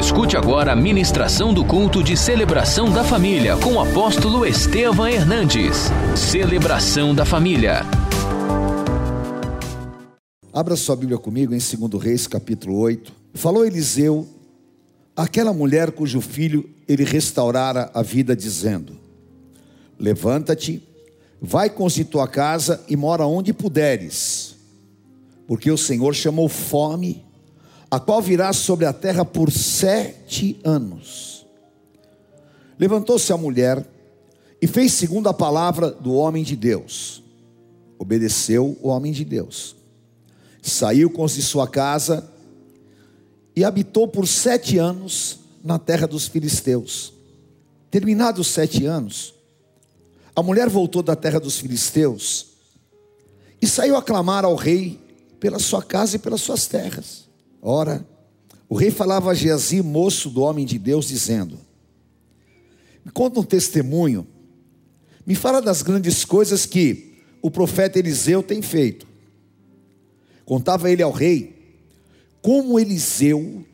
Escute agora a ministração do culto de celebração da família com o apóstolo Estevam Hernandes. Celebração da família. Abra sua Bíblia comigo em 2 Reis, capítulo 8. Falou Eliseu aquela mulher cujo filho ele restaurara a vida, dizendo: Levanta-te, vai constituir tua casa e mora onde puderes, porque o Senhor chamou fome a qual virá sobre a terra por sete anos. Levantou-se a mulher e fez segundo a palavra do homem de Deus. Obedeceu o homem de Deus. Saiu com de sua casa e habitou por sete anos na terra dos filisteus. Terminados os sete anos, a mulher voltou da terra dos filisteus e saiu a clamar ao rei pela sua casa e pelas suas terras. Ora, o rei falava a Geazi, moço do homem de Deus, dizendo: Me conta um testemunho, me fala das grandes coisas que o profeta Eliseu tem feito. Contava ele ao rei como Eliseu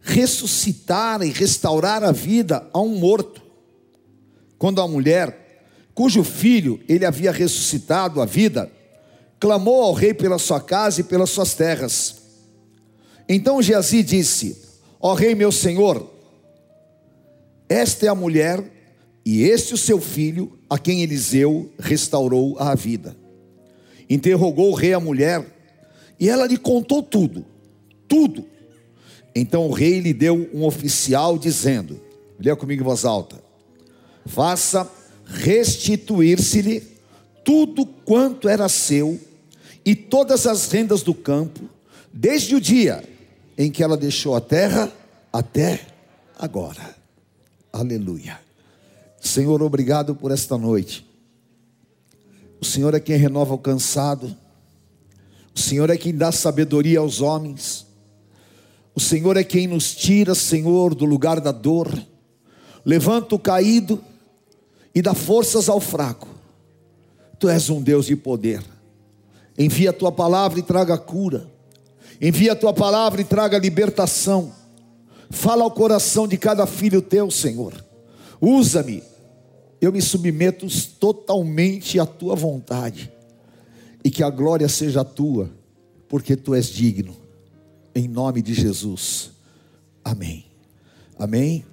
ressuscitara e restaurar a vida a um morto. Quando a mulher, cujo filho ele havia ressuscitado a vida, clamou ao rei pela sua casa e pelas suas terras. Então Geazi disse: Ó rei meu senhor, esta é a mulher e este o seu filho, a quem Eliseu restaurou a vida. Interrogou o rei a mulher, e ela lhe contou tudo, tudo. Então o rei lhe deu um oficial dizendo: Leia comigo em voz alta. Faça restituir-se-lhe tudo quanto era seu e todas as rendas do campo, desde o dia em que ela deixou a terra até agora. Aleluia. Senhor, obrigado por esta noite. O Senhor é quem renova o cansado. O Senhor é quem dá sabedoria aos homens. O Senhor é quem nos tira, Senhor, do lugar da dor. Levanta o caído e dá forças ao fraco. Tu és um Deus de poder. Envia a tua palavra e traga cura. Envia a tua palavra e traga libertação. Fala ao coração de cada filho teu, Senhor. Usa-me. Eu me submeto totalmente à tua vontade. E que a glória seja tua, porque tu és digno. Em nome de Jesus. Amém. Amém.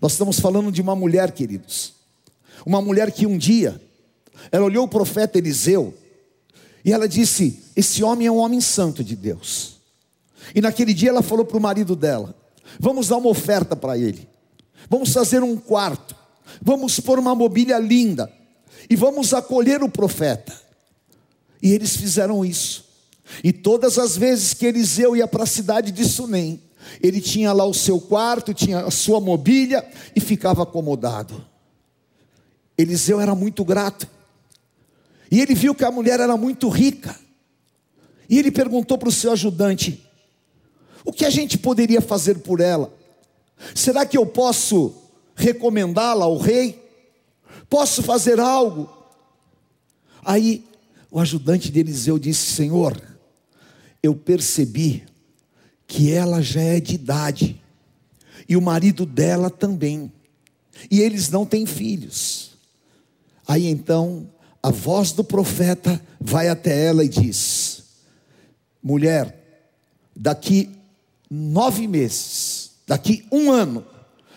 Nós estamos falando de uma mulher, queridos. Uma mulher que um dia ela olhou o profeta Eliseu e ela disse: Esse homem é um homem santo de Deus. E naquele dia ela falou para o marido dela: Vamos dar uma oferta para ele. Vamos fazer um quarto. Vamos pôr uma mobília linda. E vamos acolher o profeta. E eles fizeram isso. E todas as vezes que Eliseu ia para a cidade de Sunem, ele tinha lá o seu quarto, tinha a sua mobília e ficava acomodado. Eliseu era muito grato. E ele viu que a mulher era muito rica. E ele perguntou para o seu ajudante: o que a gente poderia fazer por ela? Será que eu posso recomendá-la ao rei? Posso fazer algo? Aí o ajudante de Eliseu disse: Senhor, eu percebi que ela já é de idade, e o marido dela também, e eles não têm filhos. Aí então a voz do profeta vai até ela e diz: Mulher, daqui nove meses, daqui um ano,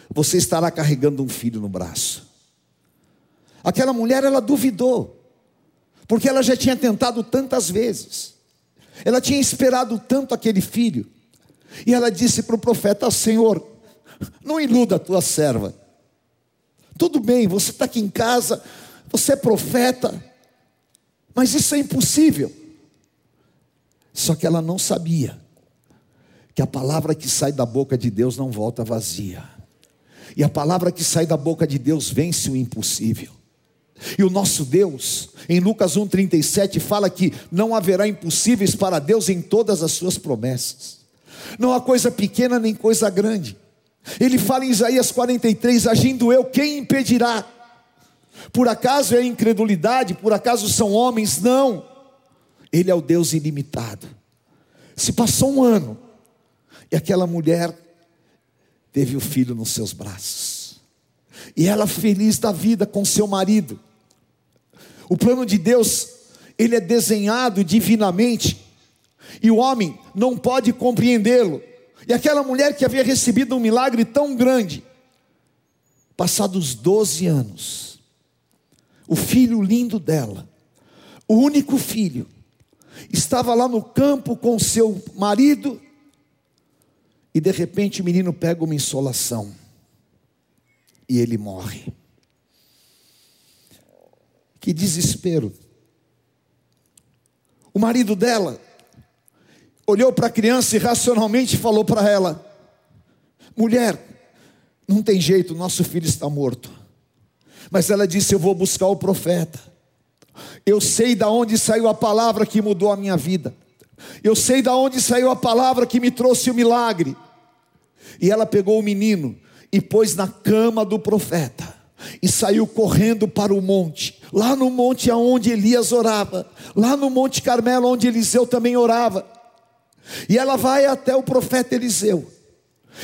você estará carregando um filho no braço. Aquela mulher, ela duvidou, porque ela já tinha tentado tantas vezes, ela tinha esperado tanto aquele filho, e ela disse para o profeta: Senhor, não iluda a tua serva, tudo bem, você está aqui em casa, você é profeta, mas isso é impossível. Só que ela não sabia que a palavra que sai da boca de Deus não volta vazia. E a palavra que sai da boca de Deus vence o impossível. E o nosso Deus, em Lucas 1,37, fala que não haverá impossíveis para Deus em todas as suas promessas. Não há coisa pequena nem coisa grande. Ele fala em Isaías 43: agindo eu, quem impedirá? Por acaso é incredulidade? Por acaso são homens? Não. Ele é o Deus ilimitado. Se passou um ano, e aquela mulher teve o filho nos seus braços. E ela feliz da vida com seu marido. O plano de Deus, ele é desenhado divinamente, e o homem não pode compreendê-lo. E aquela mulher que havia recebido um milagre tão grande, passados 12 anos, o filho lindo dela, o único filho, estava lá no campo com seu marido, e de repente o menino pega uma insolação, e ele morre. Que desespero. O marido dela olhou para a criança e racionalmente falou para ela: Mulher, não tem jeito, nosso filho está morto. Mas ela disse: Eu vou buscar o profeta. Eu sei da onde saiu a palavra que mudou a minha vida. Eu sei da onde saiu a palavra que me trouxe o milagre. E ela pegou o menino e pôs na cama do profeta e saiu correndo para o monte, lá no monte aonde Elias orava, lá no monte Carmelo onde Eliseu também orava. E ela vai até o profeta Eliseu.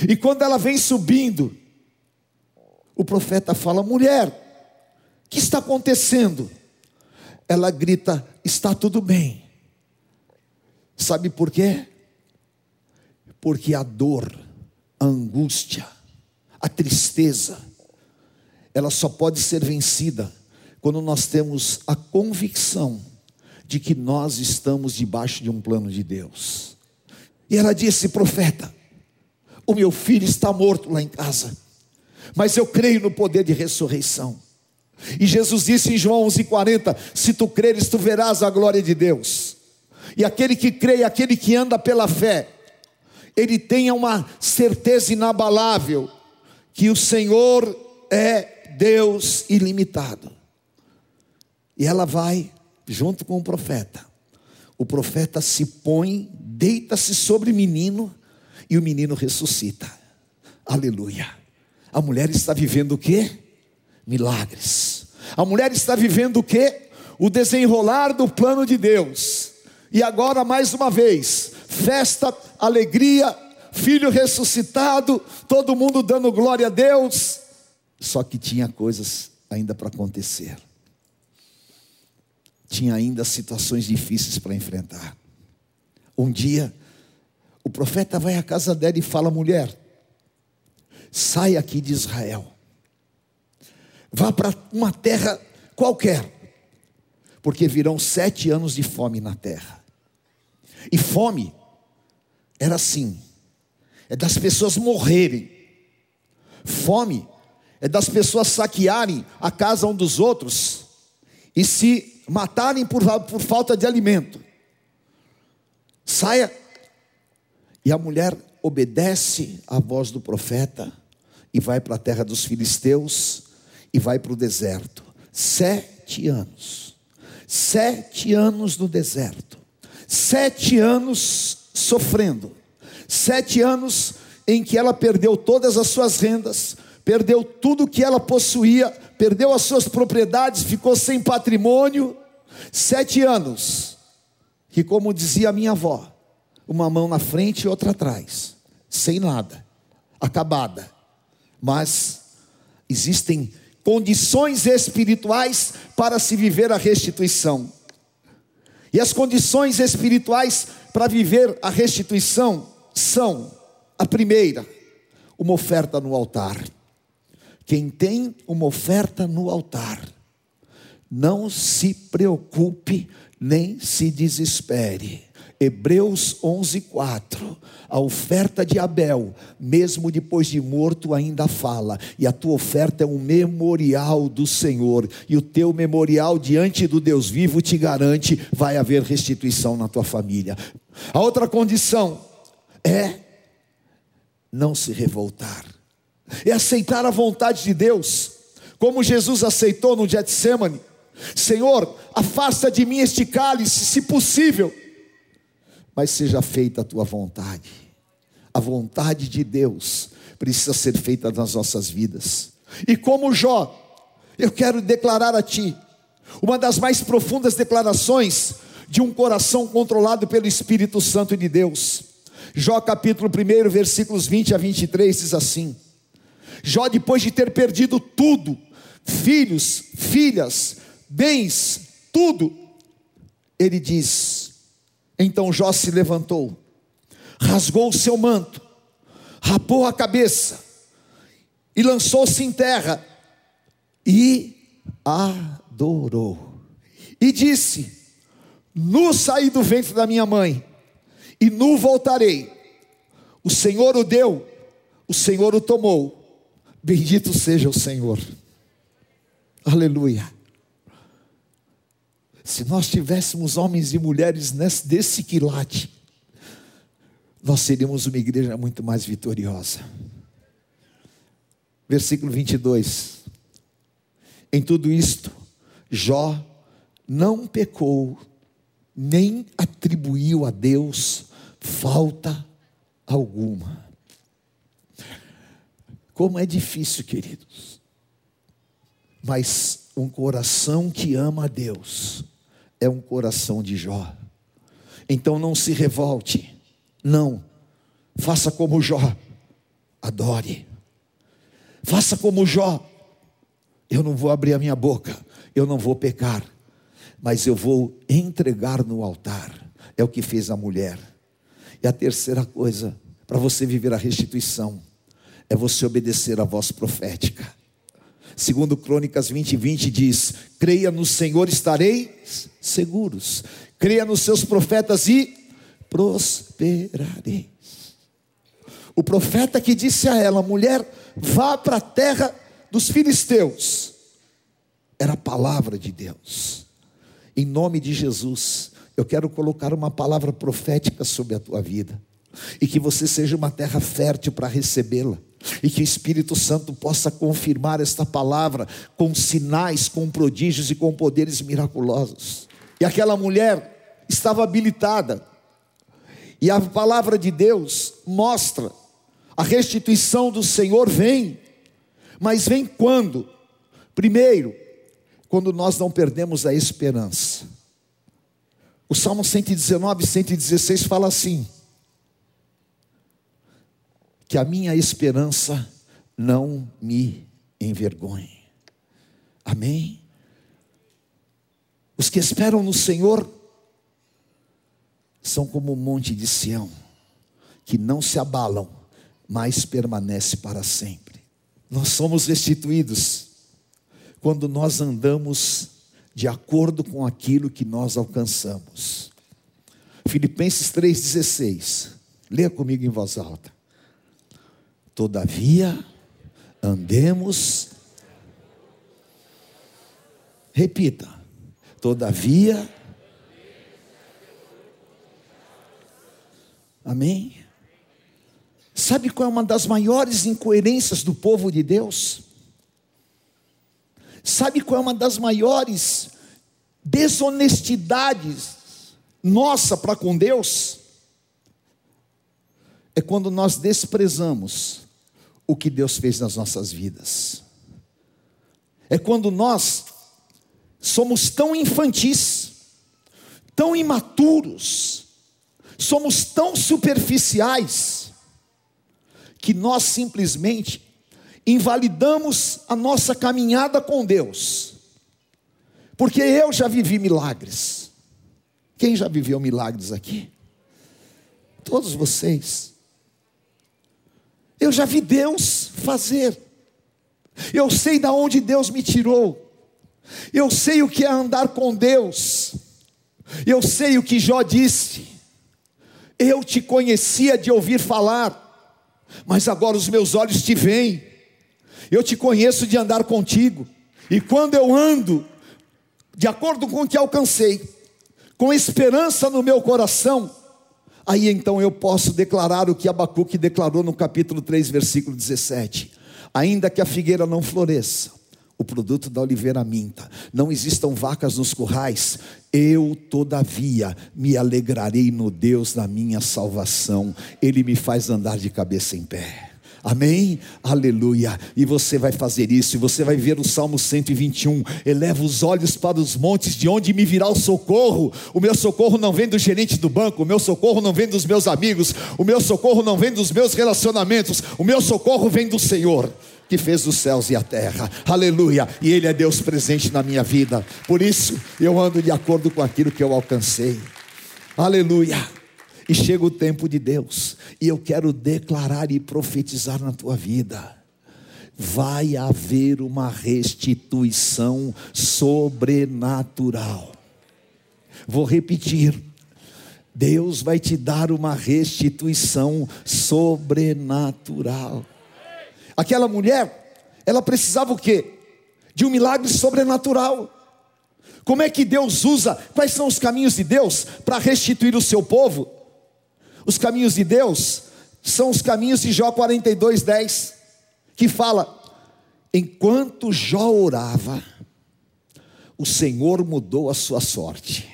E quando ela vem subindo, o profeta fala: "Mulher, o que está acontecendo?" Ela grita: "Está tudo bem." Sabe por quê? Porque a dor, a angústia, a tristeza, ela só pode ser vencida quando nós temos a convicção de que nós estamos debaixo de um plano de Deus. E ela disse: Profeta, o meu filho está morto lá em casa, mas eu creio no poder de ressurreição. E Jesus disse em João 11,40: Se tu creres, tu verás a glória de Deus. E aquele que crê, aquele que anda pela fé, ele tenha uma certeza inabalável que o Senhor é Deus ilimitado. E ela vai junto com o profeta. O profeta se põe, deita-se sobre o menino e o menino ressuscita. Aleluia. A mulher está vivendo o que? Milagres. A mulher está vivendo o que? O desenrolar do plano de Deus. E agora, mais uma vez, festa, alegria, filho ressuscitado, todo mundo dando glória a Deus. Só que tinha coisas ainda para acontecer. Tinha ainda situações difíceis para enfrentar. Um dia, o profeta vai à casa dela e fala: mulher, sai aqui de Israel, vá para uma terra qualquer, porque virão sete anos de fome na terra. E fome era assim, é das pessoas morrerem. Fome é das pessoas saquearem a casa um dos outros e se matarem por, por falta de alimento. Saia. E a mulher obedece à voz do profeta e vai para a terra dos filisteus e vai para o deserto. Sete anos. Sete anos no deserto. Sete anos sofrendo. Sete anos em que ela perdeu todas as suas rendas, perdeu tudo que ela possuía, perdeu as suas propriedades, ficou sem patrimônio. Sete anos, que, como dizia minha avó, uma mão na frente e outra atrás, sem nada, acabada. Mas existem condições espirituais para se viver a restituição. E as condições espirituais para viver a restituição são: a primeira, uma oferta no altar. Quem tem uma oferta no altar, não se preocupe nem se desespere. Hebreus 11:4. A oferta de Abel, mesmo depois de morto, ainda fala, e a tua oferta é um memorial do Senhor, e o teu memorial diante do Deus vivo te garante vai haver restituição na tua família. A outra condição é não se revoltar é aceitar a vontade de Deus, como Jesus aceitou no Getsemane. Senhor, afasta de mim este cálice, se possível, mas seja feita a tua vontade. A vontade de Deus precisa ser feita nas nossas vidas. E como Jó, eu quero declarar a ti uma das mais profundas declarações de um coração controlado pelo Espírito Santo de Deus. Jó capítulo 1, versículos 20 a 23 diz assim: Jó, depois de ter perdido tudo, filhos, filhas, bens, tudo, ele diz: Então Jó se levantou, rasgou o seu manto, rapou a cabeça e lançou-se em terra e adorou. E disse: Nu saí do ventre da minha mãe, e nu voltarei. O Senhor o deu, o Senhor o tomou. Bendito seja o Senhor. Aleluia. Se nós tivéssemos homens e mulheres nesse, desse quilate, nós seríamos uma igreja muito mais vitoriosa. Versículo 22. Em tudo isto, Jó não pecou, nem atribuiu a Deus falta alguma. Como é difícil, queridos. Mas um coração que ama a Deus é um coração de Jó. Então não se revolte. Não. Faça como Jó. Adore. Faça como Jó. Eu não vou abrir a minha boca. Eu não vou pecar. Mas eu vou entregar no altar. É o que fez a mulher. E a terceira coisa, para você viver a restituição, é você obedecer a voz profética. Segundo Crônicas 20, 20 diz: creia no Senhor, estareis seguros. Creia nos seus profetas e prosperareis. O profeta que disse a ela, mulher, vá para a terra dos filisteus, era a palavra de Deus. Em nome de Jesus, eu quero colocar uma palavra profética sobre a tua vida, e que você seja uma terra fértil para recebê-la e que o Espírito Santo possa confirmar esta palavra com sinais, com prodígios e com poderes miraculosos. E aquela mulher estava habilitada, e a palavra de Deus mostra a restituição do Senhor vem, mas vem quando? Primeiro, quando nós não perdemos a esperança. O Salmo 119, 116 fala assim: que a minha esperança não me envergonhe. Amém? Os que esperam no Senhor são como o monte de Sião, que não se abalam, mas permanece para sempre. Nós somos restituídos quando nós andamos de acordo com aquilo que nós alcançamos. Filipenses 3,16. Leia comigo em voz alta. Todavia, andemos. Repita. Todavia. Amém? Sabe qual é uma das maiores incoerências do povo de Deus? Sabe qual é uma das maiores desonestidades nossa para com Deus? É quando nós desprezamos o que Deus fez nas nossas vidas. É quando nós somos tão infantis, tão imaturos, somos tão superficiais, que nós simplesmente invalidamos a nossa caminhada com Deus. Porque eu já vivi milagres. Quem já viveu milagres aqui? Todos vocês. Eu já vi Deus fazer. Eu sei da onde Deus me tirou. Eu sei o que é andar com Deus. Eu sei o que Jó disse. Eu te conhecia de ouvir falar, mas agora os meus olhos te veem. Eu te conheço de andar contigo. E quando eu ando de acordo com o que alcancei, com esperança no meu coração, Aí então eu posso declarar o que Abacuque declarou no capítulo 3, versículo 17: Ainda que a figueira não floresça, o produto da oliveira minta, não existam vacas nos currais, eu todavia me alegrarei no Deus da minha salvação, Ele me faz andar de cabeça em pé. Amém? Aleluia. E você vai fazer isso, e você vai ver o Salmo 121. Eleva os olhos para os montes, de onde me virá o socorro. O meu socorro não vem do gerente do banco, o meu socorro não vem dos meus amigos, o meu socorro não vem dos meus relacionamentos, o meu socorro vem do Senhor que fez os céus e a terra. Aleluia. E Ele é Deus presente na minha vida. Por isso, eu ando de acordo com aquilo que eu alcancei. Aleluia. E chega o tempo de Deus, e eu quero declarar e profetizar na tua vida. Vai haver uma restituição sobrenatural. Vou repetir. Deus vai te dar uma restituição sobrenatural. Aquela mulher, ela precisava o quê? De um milagre sobrenatural. Como é que Deus usa? Quais são os caminhos de Deus para restituir o seu povo? Os caminhos de Deus são os caminhos de Jó 42, 10, que fala: enquanto Jó orava, o Senhor mudou a sua sorte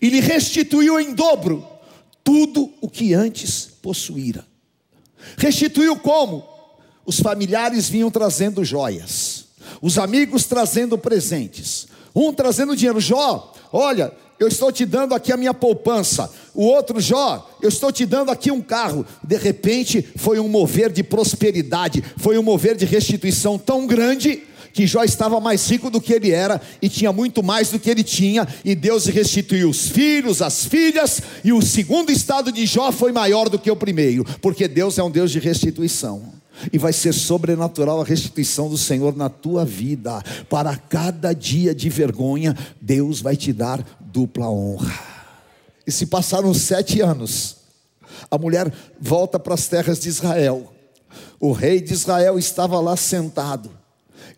e lhe restituiu em dobro tudo o que antes possuíra. Restituiu como? Os familiares vinham trazendo joias, os amigos trazendo presentes, um trazendo dinheiro. Jó, olha, eu estou te dando aqui a minha poupança. O outro, Jó, eu estou te dando aqui um carro. De repente, foi um mover de prosperidade, foi um mover de restituição tão grande que Jó estava mais rico do que ele era e tinha muito mais do que ele tinha, e Deus restituiu os filhos, as filhas, e o segundo estado de Jó foi maior do que o primeiro, porque Deus é um Deus de restituição. E vai ser sobrenatural a restituição do Senhor na tua vida. Para cada dia de vergonha, Deus vai te dar dupla honra. E se passaram sete anos, a mulher volta para as terras de Israel. O rei de Israel estava lá sentado.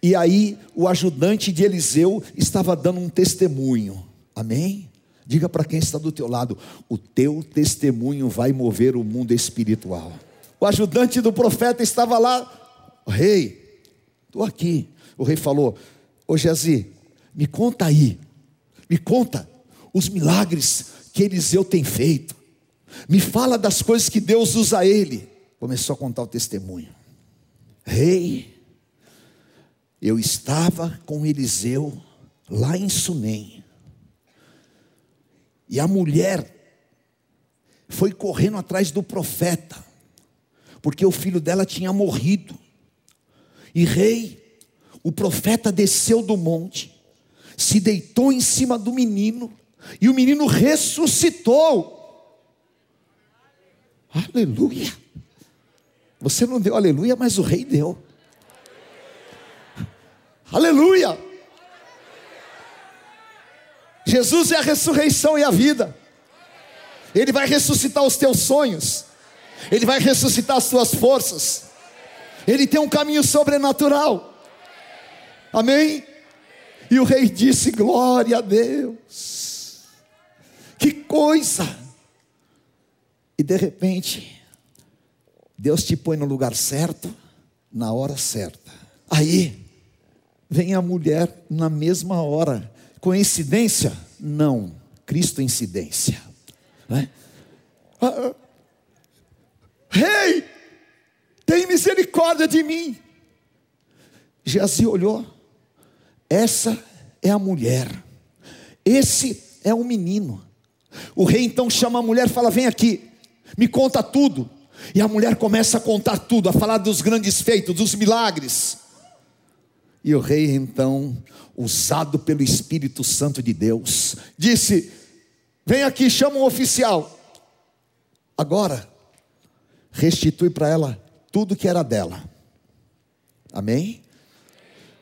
E aí o ajudante de Eliseu estava dando um testemunho. Amém? Diga para quem está do teu lado: o teu testemunho vai mover o mundo espiritual o ajudante do profeta estava lá, rei, estou aqui. O rei falou: Ô Gezi, me conta aí, me conta os milagres que Eliseu tem feito, me fala das coisas que Deus usa ele. Começou a contar o testemunho. Rei, eu estava com Eliseu lá em Sunem, e a mulher foi correndo atrás do profeta porque o filho dela tinha morrido. E rei, o profeta desceu do monte, se deitou em cima do menino, e o menino ressuscitou. Aleluia. Você não deu aleluia, mas o rei deu. Aleluia. Jesus é a ressurreição e a vida. Ele vai ressuscitar os teus sonhos. Ele vai ressuscitar as suas forças. Ele tem um caminho sobrenatural. Amém? E o rei disse: Glória a Deus. Que coisa! E de repente, Deus te põe no lugar certo, na hora certa. Aí, vem a mulher na mesma hora. Coincidência? Não. Cristo incidência. Né? Rei, tem misericórdia de mim. Geazi olhou, essa é a mulher, esse é o menino. O rei então chama a mulher e fala: Vem aqui, me conta tudo. E a mulher começa a contar tudo, a falar dos grandes feitos, dos milagres. E o rei então, usado pelo Espírito Santo de Deus, disse: Vem aqui, chama um oficial. Agora, restitui para ela tudo que era dela. Amém?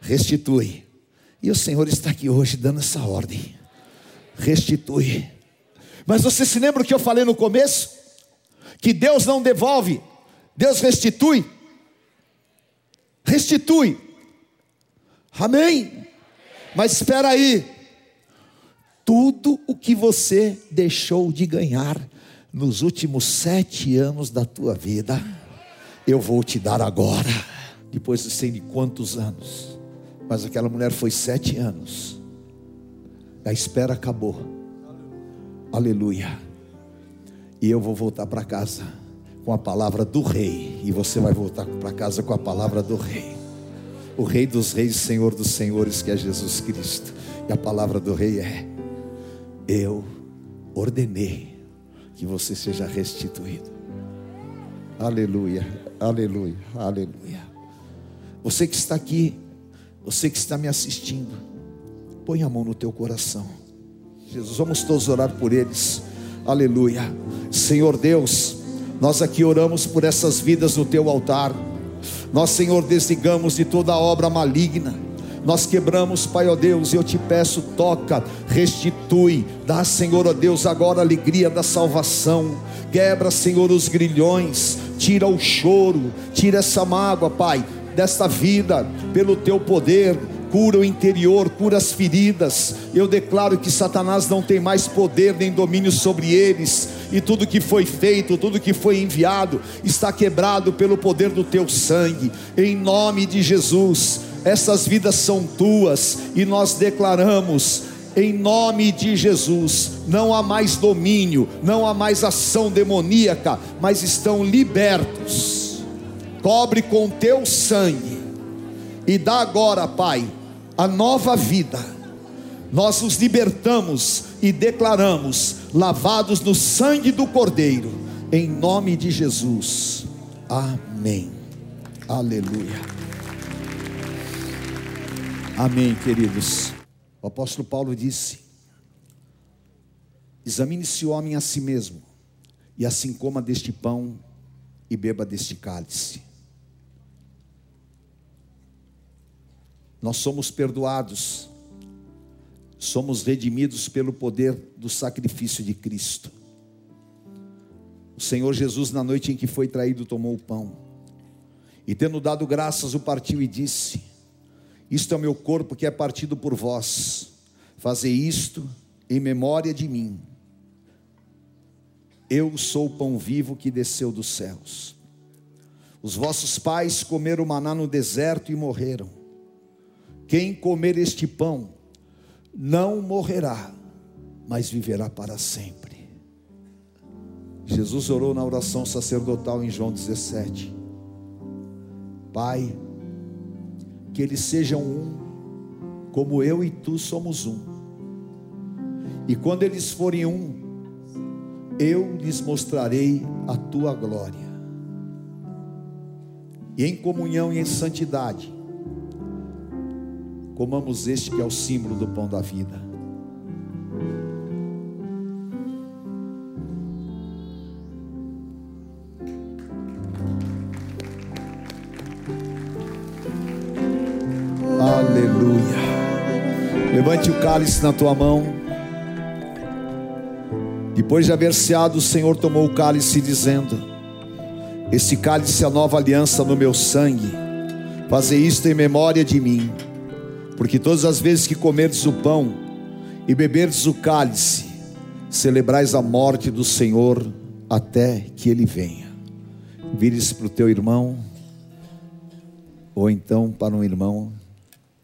Restitui. E o Senhor está aqui hoje dando essa ordem. Restitui. Mas você se lembra o que eu falei no começo? Que Deus não devolve, Deus restitui. Restitui. Amém? Mas espera aí. Tudo o que você deixou de ganhar nos últimos sete anos da tua vida, eu vou te dar agora, depois de sei de quantos anos, mas aquela mulher foi sete anos, a espera acabou, aleluia, e eu vou voltar para casa, com a palavra do rei. E você vai voltar para casa com a palavra do rei. O rei dos reis, Senhor dos senhores, que é Jesus Cristo. E a palavra do rei é: Eu ordenei que você seja restituído. Aleluia, aleluia, aleluia. Você que está aqui, você que está me assistindo, põe a mão no teu coração. Jesus, vamos todos orar por eles. Aleluia. Senhor Deus, nós aqui oramos por essas vidas no teu altar. Nós, Senhor, desligamos de toda obra maligna. Nós quebramos, Pai, ó Deus, e eu te peço, toca, restitui, dá, Senhor, ó Deus, agora a alegria da salvação. Quebra, Senhor, os grilhões, tira o choro, tira essa mágoa, Pai, desta vida, pelo teu poder cura o interior, cura as feridas. Eu declaro que Satanás não tem mais poder nem domínio sobre eles, e tudo que foi feito, tudo que foi enviado, está quebrado pelo poder do teu sangue, em nome de Jesus. Essas vidas são tuas, e nós declaramos em nome de Jesus. Não há mais domínio, não há mais ação demoníaca, mas estão libertos. Cobre com teu sangue e dá agora, Pai, a nova vida. Nós nos libertamos e declaramos, lavados no sangue do Cordeiro, em nome de Jesus. Amém. Aleluia. Amém, queridos. O apóstolo Paulo disse: Examine-se o homem a si mesmo, e assim coma deste pão e beba deste cálice. Nós somos perdoados, somos redimidos pelo poder do sacrifício de Cristo. O Senhor Jesus, na noite em que foi traído, tomou o pão e, tendo dado graças, o partiu e disse: Isto é o meu corpo que é partido por vós, fazei isto em memória de mim. Eu sou o pão vivo que desceu dos céus. Os vossos pais comeram maná no deserto e morreram. Quem comer este pão não morrerá, mas viverá para sempre. Jesus orou na oração sacerdotal em João 17. Pai, que eles sejam um, como eu e tu somos um. E quando eles forem um, eu lhes mostrarei a tua glória. E em comunhão e em santidade, comamos este que é o símbolo do pão da vida. Aleluia. Levante o cálice na tua mão. Depois de haver ceado, o Senhor tomou o cálice, dizendo: Esse cálice é a nova aliança no meu sangue. Fazer isto em memória de mim porque todas as vezes que comerdes o pão e beberdes o cálice, celebrais a morte do Senhor até que ele venha. Vire-se para o teu irmão, ou então para um irmão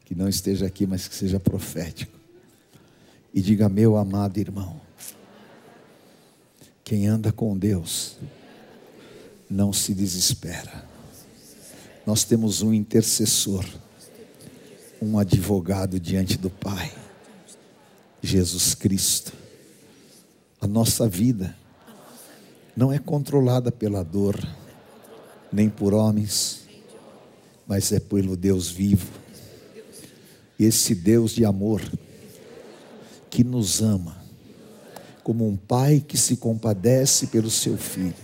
que não esteja aqui, mas que seja profético, e diga: Meu amado irmão, quem anda com Deus não se desespera. Nós temos um intercessor um advogado diante do Pai, Jesus Cristo. A nossa vida não é controlada pela dor, nem por homens, mas é pelo Deus vivo. Esse Deus de amor que nos ama, como um pai que se compadece pelo seu filho.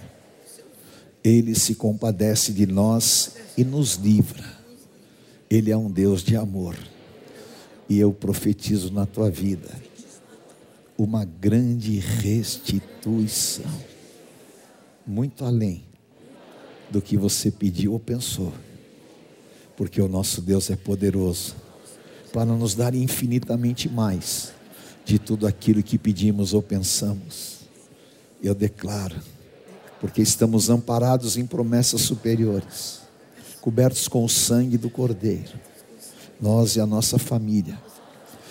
Ele se compadece de nós e nos livra ele é um Deus de amor. E eu profetizo na tua vida uma grande restituição, muito além do que você pediu ou pensou, porque o nosso Deus é poderoso para nos dar infinitamente mais de tudo aquilo que pedimos ou pensamos. Eu declaro, porque estamos amparados em promessas superiores cobertos com o sangue do Cordeiro, nós e a nossa família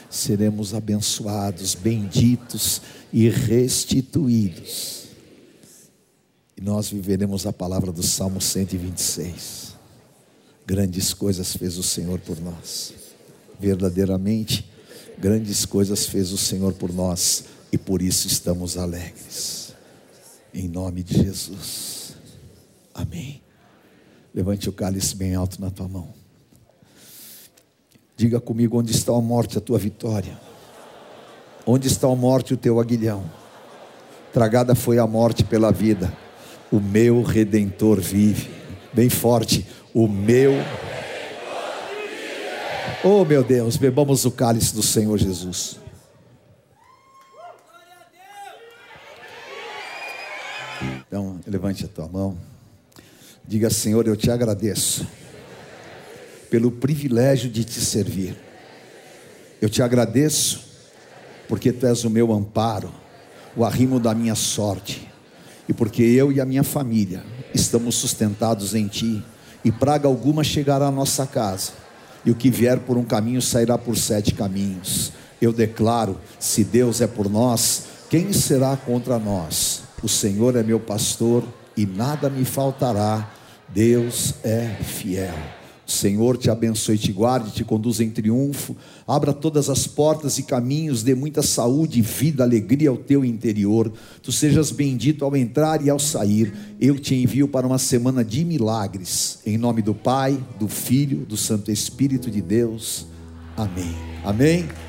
seremos abençoados, benditos e restituídos. E nós viveremos a palavra do Salmo 126. Grandes coisas fez o Senhor por nós. Verdadeiramente, grandes coisas fez o Senhor por nós. E por isso estamos alegres. Em nome de Jesus. Amém. Levante o cálice bem alto na tua mão. Diga comigo onde está a morte, a tua vitória. Onde está a morte, o teu aguilhão. Tragada foi a morte pela vida o meu redentor vive. Bem forte, o meu. Oh meu Deus, bebamos o cálice do Senhor Jesus. Então, levante a tua mão. Diga, Senhor, eu te agradeço pelo privilégio de te servir. Eu te agradeço porque tu és o meu amparo, o arrimo da minha sorte e porque eu e a minha família estamos sustentados em Ti, e praga alguma chegará à nossa casa, e o que vier por um caminho sairá por sete caminhos. Eu declaro: se Deus é por nós, quem será contra nós? O Senhor é meu pastor e nada me faltará. Deus é fiel. Senhor te abençoe, te guarde, te conduza em triunfo, abra todas as portas e caminhos, dê muita saúde, vida, alegria ao teu interior. Tu sejas bendito ao entrar e ao sair. Eu te envio para uma semana de milagres. Em nome do Pai, do Filho, do Santo Espírito de Deus. Amém. Amém.